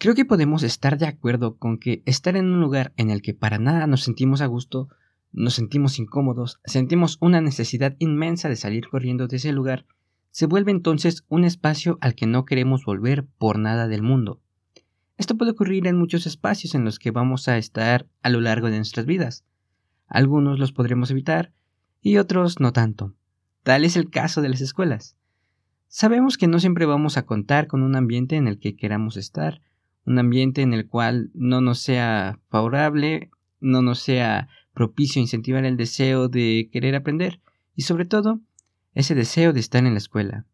Creo que podemos estar de acuerdo con que estar en un lugar en el que para nada nos sentimos a gusto, nos sentimos incómodos, sentimos una necesidad inmensa de salir corriendo de ese lugar, se vuelve entonces un espacio al que no queremos volver por nada del mundo. Esto puede ocurrir en muchos espacios en los que vamos a estar a lo largo de nuestras vidas. Algunos los podremos evitar y otros no tanto. Tal es el caso de las escuelas. Sabemos que no siempre vamos a contar con un ambiente en el que queramos estar, un ambiente en el cual no nos sea favorable, no nos sea propicio incentivar el deseo de querer aprender y sobre todo ese deseo de estar en la escuela.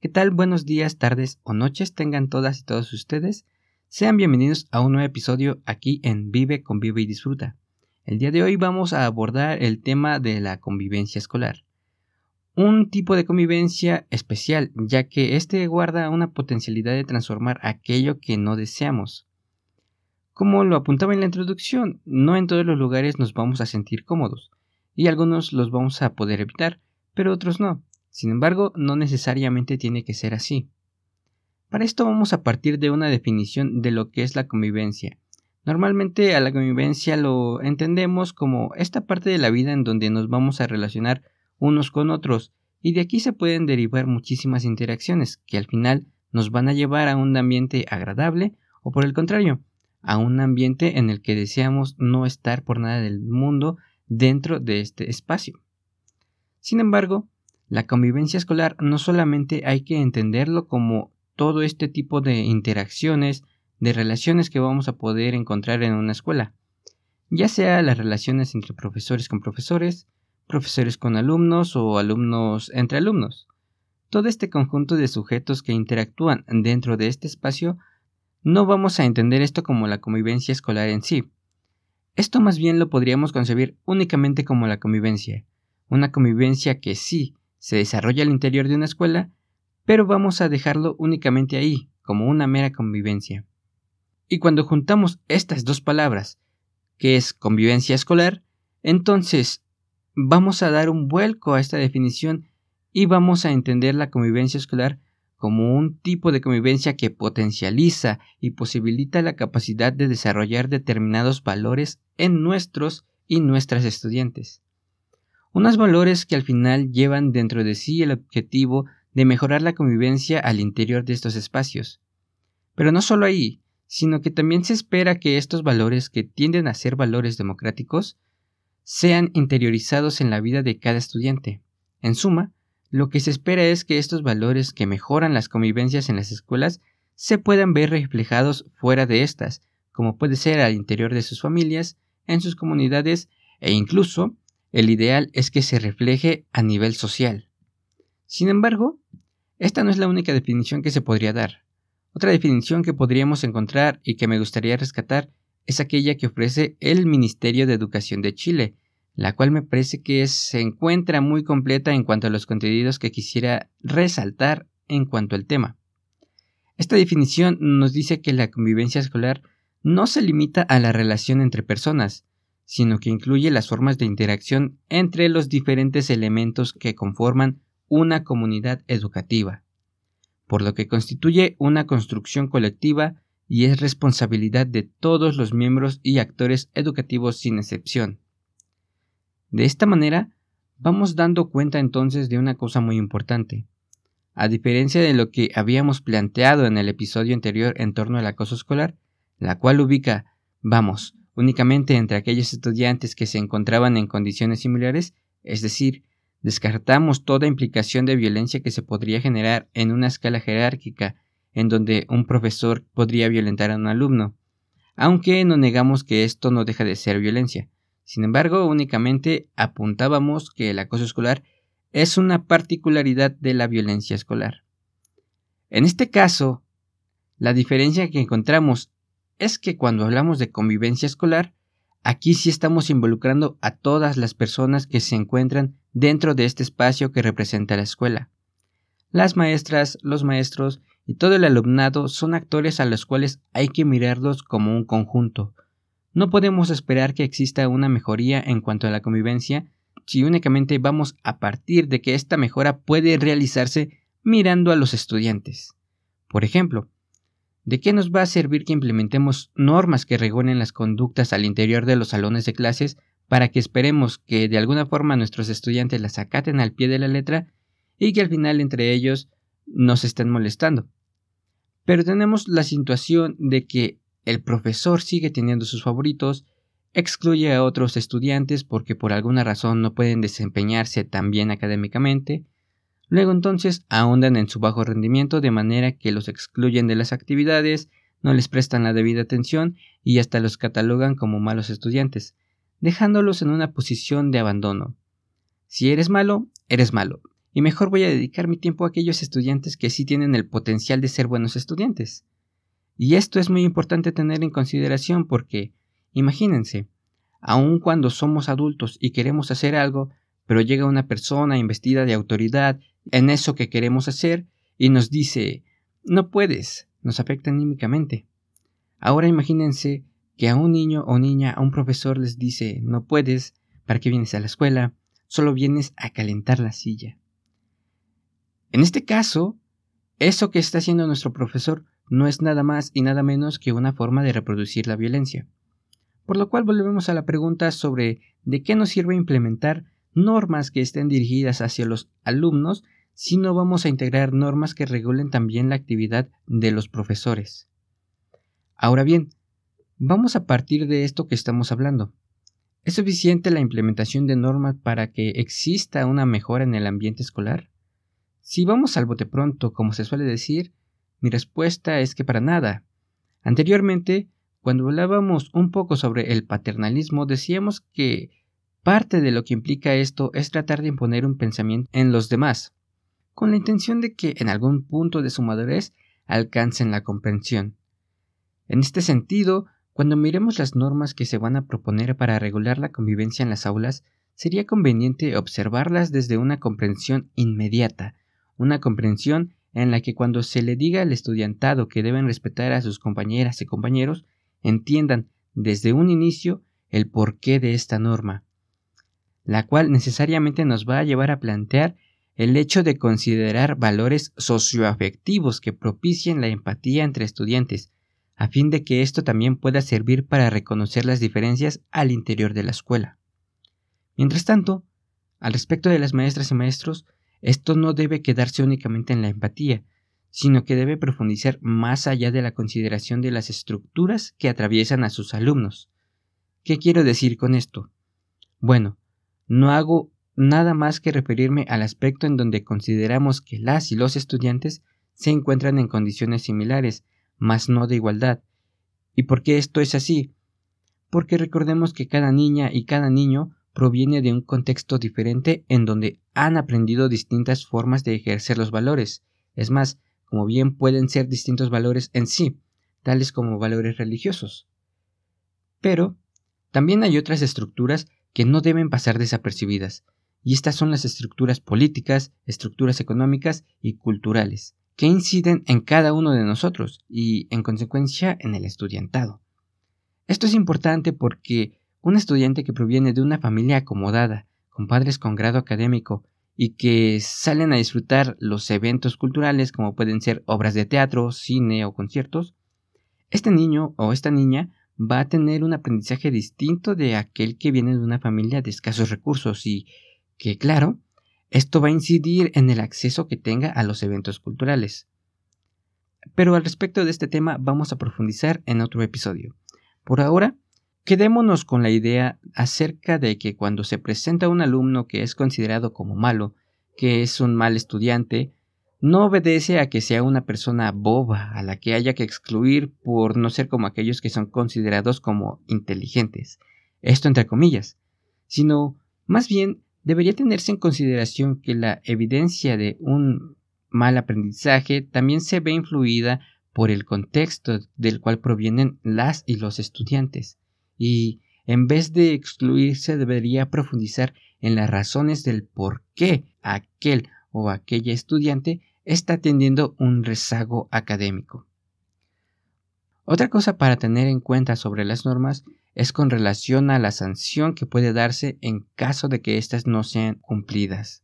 ¿Qué tal? Buenos días, tardes o noches tengan todas y todos ustedes. Sean bienvenidos a un nuevo episodio aquí en Vive, Convive y Disfruta. El día de hoy vamos a abordar el tema de la convivencia escolar un tipo de convivencia especial, ya que éste guarda una potencialidad de transformar aquello que no deseamos. Como lo apuntaba en la introducción, no en todos los lugares nos vamos a sentir cómodos, y algunos los vamos a poder evitar, pero otros no. Sin embargo, no necesariamente tiene que ser así. Para esto vamos a partir de una definición de lo que es la convivencia. Normalmente a la convivencia lo entendemos como esta parte de la vida en donde nos vamos a relacionar unos con otros, y de aquí se pueden derivar muchísimas interacciones que al final nos van a llevar a un ambiente agradable o por el contrario, a un ambiente en el que deseamos no estar por nada del mundo dentro de este espacio. Sin embargo, la convivencia escolar no solamente hay que entenderlo como todo este tipo de interacciones, de relaciones que vamos a poder encontrar en una escuela, ya sea las relaciones entre profesores con profesores, profesores con alumnos o alumnos entre alumnos. Todo este conjunto de sujetos que interactúan dentro de este espacio no vamos a entender esto como la convivencia escolar en sí. Esto más bien lo podríamos concebir únicamente como la convivencia, una convivencia que sí se desarrolla al interior de una escuela, pero vamos a dejarlo únicamente ahí, como una mera convivencia. Y cuando juntamos estas dos palabras, que es convivencia escolar, entonces vamos a dar un vuelco a esta definición y vamos a entender la convivencia escolar como un tipo de convivencia que potencializa y posibilita la capacidad de desarrollar determinados valores en nuestros y nuestras estudiantes. Unos valores que al final llevan dentro de sí el objetivo de mejorar la convivencia al interior de estos espacios. Pero no solo ahí, sino que también se espera que estos valores que tienden a ser valores democráticos sean interiorizados en la vida de cada estudiante. En suma, lo que se espera es que estos valores que mejoran las convivencias en las escuelas se puedan ver reflejados fuera de estas, como puede ser al interior de sus familias, en sus comunidades e incluso el ideal es que se refleje a nivel social. Sin embargo, esta no es la única definición que se podría dar. Otra definición que podríamos encontrar y que me gustaría rescatar es aquella que ofrece el Ministerio de Educación de Chile, la cual me parece que se encuentra muy completa en cuanto a los contenidos que quisiera resaltar en cuanto al tema. Esta definición nos dice que la convivencia escolar no se limita a la relación entre personas, sino que incluye las formas de interacción entre los diferentes elementos que conforman una comunidad educativa, por lo que constituye una construcción colectiva y es responsabilidad de todos los miembros y actores educativos sin excepción. De esta manera, vamos dando cuenta entonces de una cosa muy importante. A diferencia de lo que habíamos planteado en el episodio anterior en torno al acoso escolar, la cual ubica, vamos, únicamente entre aquellos estudiantes que se encontraban en condiciones similares, es decir, descartamos toda implicación de violencia que se podría generar en una escala jerárquica en donde un profesor podría violentar a un alumno, aunque no negamos que esto no deja de ser violencia. Sin embargo, únicamente apuntábamos que el acoso escolar es una particularidad de la violencia escolar. En este caso, la diferencia que encontramos es que cuando hablamos de convivencia escolar, aquí sí estamos involucrando a todas las personas que se encuentran dentro de este espacio que representa la escuela. Las maestras, los maestros y todo el alumnado son actores a los cuales hay que mirarlos como un conjunto. No podemos esperar que exista una mejoría en cuanto a la convivencia si únicamente vamos a partir de que esta mejora puede realizarse mirando a los estudiantes. Por ejemplo, ¿De qué nos va a servir que implementemos normas que regulen las conductas al interior de los salones de clases para que esperemos que de alguna forma nuestros estudiantes las acaten al pie de la letra y que al final entre ellos nos estén molestando? Pero tenemos la situación de que el profesor sigue teniendo sus favoritos, excluye a otros estudiantes porque por alguna razón no pueden desempeñarse tan bien académicamente, Luego entonces ahondan en su bajo rendimiento de manera que los excluyen de las actividades, no les prestan la debida atención y hasta los catalogan como malos estudiantes, dejándolos en una posición de abandono. Si eres malo, eres malo, y mejor voy a dedicar mi tiempo a aquellos estudiantes que sí tienen el potencial de ser buenos estudiantes. Y esto es muy importante tener en consideración porque, imagínense, aun cuando somos adultos y queremos hacer algo, pero llega una persona investida de autoridad en eso que queremos hacer y nos dice no puedes, nos afecta anímicamente. Ahora imagínense que a un niño o niña, a un profesor les dice no puedes, ¿para qué vienes a la escuela? Solo vienes a calentar la silla. En este caso, eso que está haciendo nuestro profesor no es nada más y nada menos que una forma de reproducir la violencia. Por lo cual volvemos a la pregunta sobre de qué nos sirve implementar normas que estén dirigidas hacia los alumnos sino vamos a integrar normas que regulen también la actividad de los profesores. Ahora bien, vamos a partir de esto que estamos hablando. ¿Es suficiente la implementación de normas para que exista una mejora en el ambiente escolar? Si vamos al bote pronto, como se suele decir, mi respuesta es que para nada. Anteriormente, cuando hablábamos un poco sobre el paternalismo, decíamos que parte de lo que implica esto es tratar de imponer un pensamiento en los demás, con la intención de que en algún punto de su madurez alcancen la comprensión. En este sentido, cuando miremos las normas que se van a proponer para regular la convivencia en las aulas, sería conveniente observarlas desde una comprensión inmediata, una comprensión en la que cuando se le diga al estudiantado que deben respetar a sus compañeras y compañeros, entiendan desde un inicio el porqué de esta norma, la cual necesariamente nos va a llevar a plantear el hecho de considerar valores socioafectivos que propicien la empatía entre estudiantes, a fin de que esto también pueda servir para reconocer las diferencias al interior de la escuela. Mientras tanto, al respecto de las maestras y maestros, esto no debe quedarse únicamente en la empatía, sino que debe profundizar más allá de la consideración de las estructuras que atraviesan a sus alumnos. ¿Qué quiero decir con esto? Bueno, no hago nada más que referirme al aspecto en donde consideramos que las y los estudiantes se encuentran en condiciones similares, mas no de igualdad. ¿Y por qué esto es así? Porque recordemos que cada niña y cada niño proviene de un contexto diferente en donde han aprendido distintas formas de ejercer los valores. Es más, como bien pueden ser distintos valores en sí, tales como valores religiosos. Pero también hay otras estructuras que no deben pasar desapercibidas, y estas son las estructuras políticas, estructuras económicas y culturales, que inciden en cada uno de nosotros y, en consecuencia, en el estudiantado. Esto es importante porque un estudiante que proviene de una familia acomodada, con padres con grado académico, y que salen a disfrutar los eventos culturales como pueden ser obras de teatro, cine o conciertos, este niño o esta niña va a tener un aprendizaje distinto de aquel que viene de una familia de escasos recursos y que claro, esto va a incidir en el acceso que tenga a los eventos culturales. Pero al respecto de este tema vamos a profundizar en otro episodio. Por ahora, quedémonos con la idea acerca de que cuando se presenta un alumno que es considerado como malo, que es un mal estudiante, no obedece a que sea una persona boba a la que haya que excluir por no ser como aquellos que son considerados como inteligentes, esto entre comillas, sino más bien debería tenerse en consideración que la evidencia de un mal aprendizaje también se ve influida por el contexto del cual provienen las y los estudiantes, y en vez de excluirse debería profundizar en las razones del por qué aquel o aquella estudiante está teniendo un rezago académico. Otra cosa para tener en cuenta sobre las normas es con relación a la sanción que puede darse en caso de que éstas no sean cumplidas.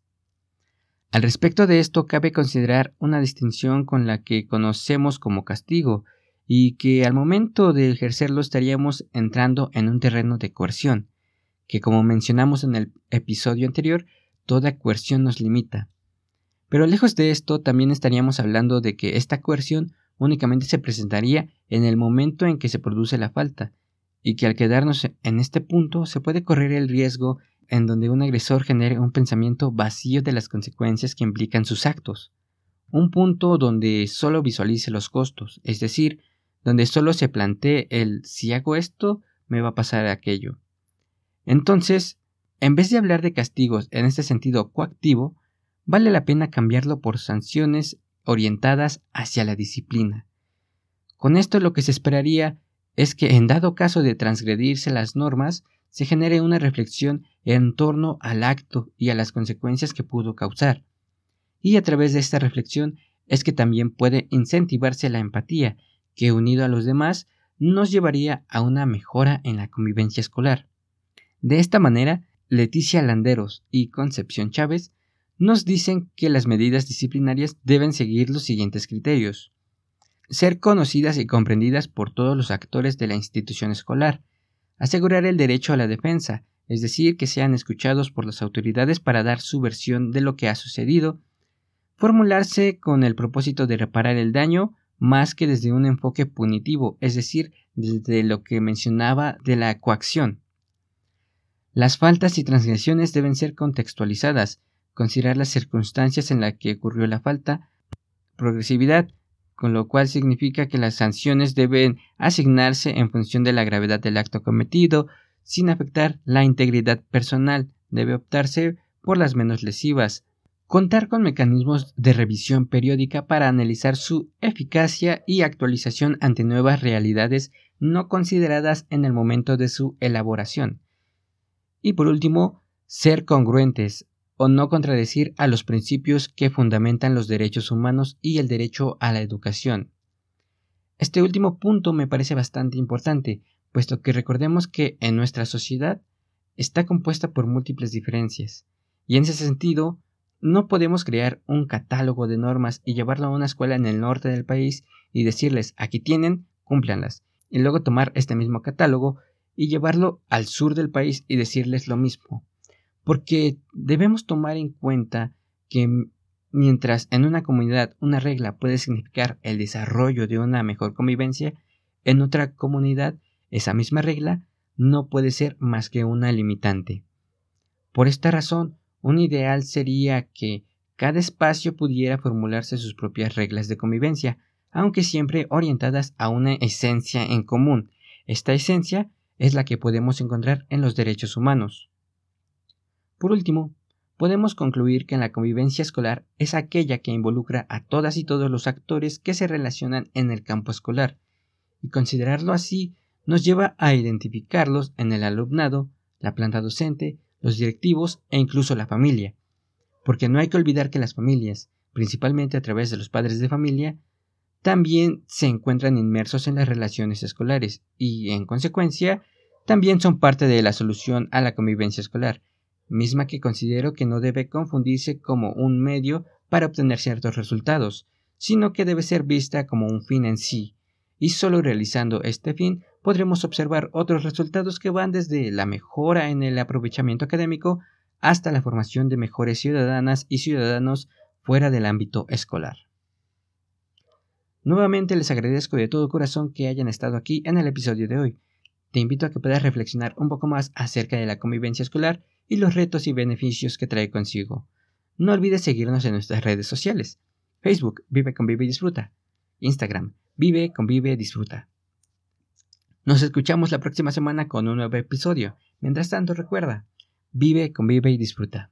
Al respecto de esto cabe considerar una distinción con la que conocemos como castigo y que al momento de ejercerlo estaríamos entrando en un terreno de coerción, que como mencionamos en el episodio anterior, toda coerción nos limita. Pero lejos de esto, también estaríamos hablando de que esta coerción únicamente se presentaría en el momento en que se produce la falta, y que al quedarnos en este punto se puede correr el riesgo en donde un agresor genere un pensamiento vacío de las consecuencias que implican sus actos, un punto donde solo visualice los costos, es decir, donde solo se plantee el si hago esto, me va a pasar aquello. Entonces, en vez de hablar de castigos en este sentido coactivo, vale la pena cambiarlo por sanciones orientadas hacia la disciplina. Con esto lo que se esperaría es que en dado caso de transgredirse las normas, se genere una reflexión en torno al acto y a las consecuencias que pudo causar. Y a través de esta reflexión es que también puede incentivarse la empatía, que unido a los demás nos llevaría a una mejora en la convivencia escolar. De esta manera, Leticia Landeros y Concepción Chávez nos dicen que las medidas disciplinarias deben seguir los siguientes criterios. Ser conocidas y comprendidas por todos los actores de la institución escolar. Asegurar el derecho a la defensa, es decir, que sean escuchados por las autoridades para dar su versión de lo que ha sucedido. Formularse con el propósito de reparar el daño más que desde un enfoque punitivo, es decir, desde lo que mencionaba de la coacción. Las faltas y transgresiones deben ser contextualizadas, considerar las circunstancias en las que ocurrió la falta, progresividad, con lo cual significa que las sanciones deben asignarse en función de la gravedad del acto cometido, sin afectar la integridad personal, debe optarse por las menos lesivas, contar con mecanismos de revisión periódica para analizar su eficacia y actualización ante nuevas realidades no consideradas en el momento de su elaboración. Y por último, ser congruentes, o no contradecir a los principios que fundamentan los derechos humanos y el derecho a la educación. Este último punto me parece bastante importante, puesto que recordemos que en nuestra sociedad está compuesta por múltiples diferencias, y en ese sentido no podemos crear un catálogo de normas y llevarlo a una escuela en el norte del país y decirles aquí tienen, cúmplanlas, y luego tomar este mismo catálogo y llevarlo al sur del país y decirles lo mismo porque debemos tomar en cuenta que mientras en una comunidad una regla puede significar el desarrollo de una mejor convivencia, en otra comunidad esa misma regla no puede ser más que una limitante. Por esta razón, un ideal sería que cada espacio pudiera formularse sus propias reglas de convivencia, aunque siempre orientadas a una esencia en común. Esta esencia es la que podemos encontrar en los derechos humanos. Por último, podemos concluir que la convivencia escolar es aquella que involucra a todas y todos los actores que se relacionan en el campo escolar, y considerarlo así nos lleva a identificarlos en el alumnado, la planta docente, los directivos e incluso la familia, porque no hay que olvidar que las familias, principalmente a través de los padres de familia, también se encuentran inmersos en las relaciones escolares y, en consecuencia, también son parte de la solución a la convivencia escolar, misma que considero que no debe confundirse como un medio para obtener ciertos resultados, sino que debe ser vista como un fin en sí, y solo realizando este fin podremos observar otros resultados que van desde la mejora en el aprovechamiento académico hasta la formación de mejores ciudadanas y ciudadanos fuera del ámbito escolar. Nuevamente les agradezco de todo corazón que hayan estado aquí en el episodio de hoy. Te invito a que puedas reflexionar un poco más acerca de la convivencia escolar y los retos y beneficios que trae consigo. No olvides seguirnos en nuestras redes sociales. Facebook, Vive, Convive y Disfruta. Instagram, Vive, Convive, Disfruta. Nos escuchamos la próxima semana con un nuevo episodio. Mientras tanto, recuerda, vive, convive y disfruta.